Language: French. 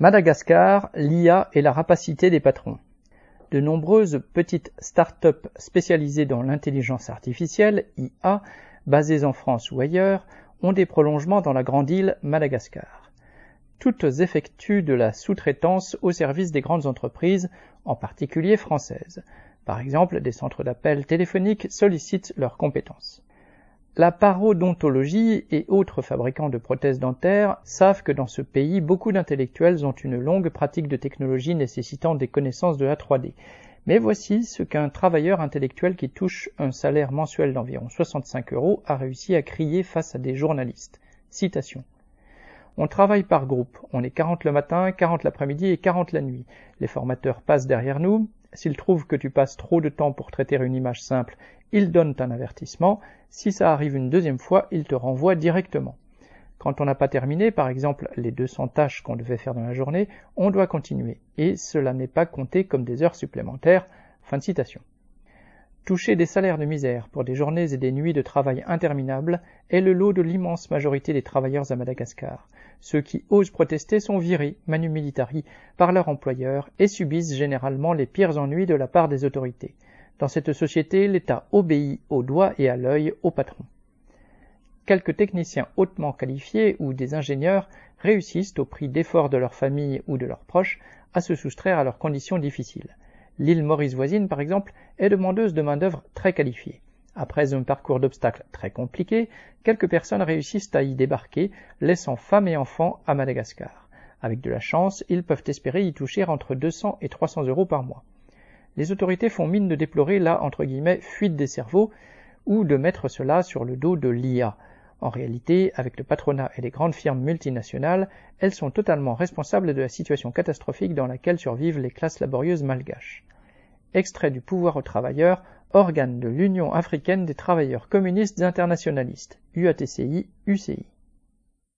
Madagascar, l'IA et la rapacité des patrons. De nombreuses petites start-up spécialisées dans l'intelligence artificielle, IA, basées en France ou ailleurs, ont des prolongements dans la grande île Madagascar. Toutes effectuent de la sous-traitance au service des grandes entreprises, en particulier françaises. Par exemple, des centres d'appel téléphoniques sollicitent leurs compétences. La parodontologie et autres fabricants de prothèses dentaires savent que dans ce pays, beaucoup d'intellectuels ont une longue pratique de technologie nécessitant des connaissances de la 3D. Mais voici ce qu'un travailleur intellectuel qui touche un salaire mensuel d'environ 65 euros a réussi à crier face à des journalistes. Citation. On travaille par groupe. On est 40 le matin, 40 l'après-midi et 40 la nuit. Les formateurs passent derrière nous. S'ils trouvent que tu passes trop de temps pour traiter une image simple, ils donnent un avertissement. Si ça arrive une deuxième fois, ils te renvoient directement. Quand on n'a pas terminé, par exemple, les 200 tâches qu'on devait faire dans la journée, on doit continuer. Et cela n'est pas compté comme des heures supplémentaires. Fin de citation. Toucher des salaires de misère pour des journées et des nuits de travail interminables est le lot de l'immense majorité des travailleurs à Madagascar. Ceux qui osent protester sont virés, manu militari, par leur employeur et subissent généralement les pires ennuis de la part des autorités. Dans cette société, l'État obéit au doigt et à l'œil au patron. Quelques techniciens hautement qualifiés ou des ingénieurs réussissent, au prix d'efforts de leur famille ou de leurs proches, à se soustraire à leurs conditions difficiles. L'île Maurice voisine, par exemple, est demandeuse de main-d'œuvre très qualifiée. Après un parcours d'obstacles très compliqué, quelques personnes réussissent à y débarquer, laissant femmes et enfants à Madagascar. Avec de la chance, ils peuvent espérer y toucher entre 200 et 300 euros par mois. Les autorités font mine de déplorer la entre guillemets fuite des cerveaux ou de mettre cela sur le dos de l'IA. En réalité, avec le patronat et les grandes firmes multinationales, elles sont totalement responsables de la situation catastrophique dans laquelle survivent les classes laborieuses malgaches. Extrait du pouvoir aux travailleurs, organe de l'Union africaine des travailleurs communistes internationalistes, UATCI, UCI.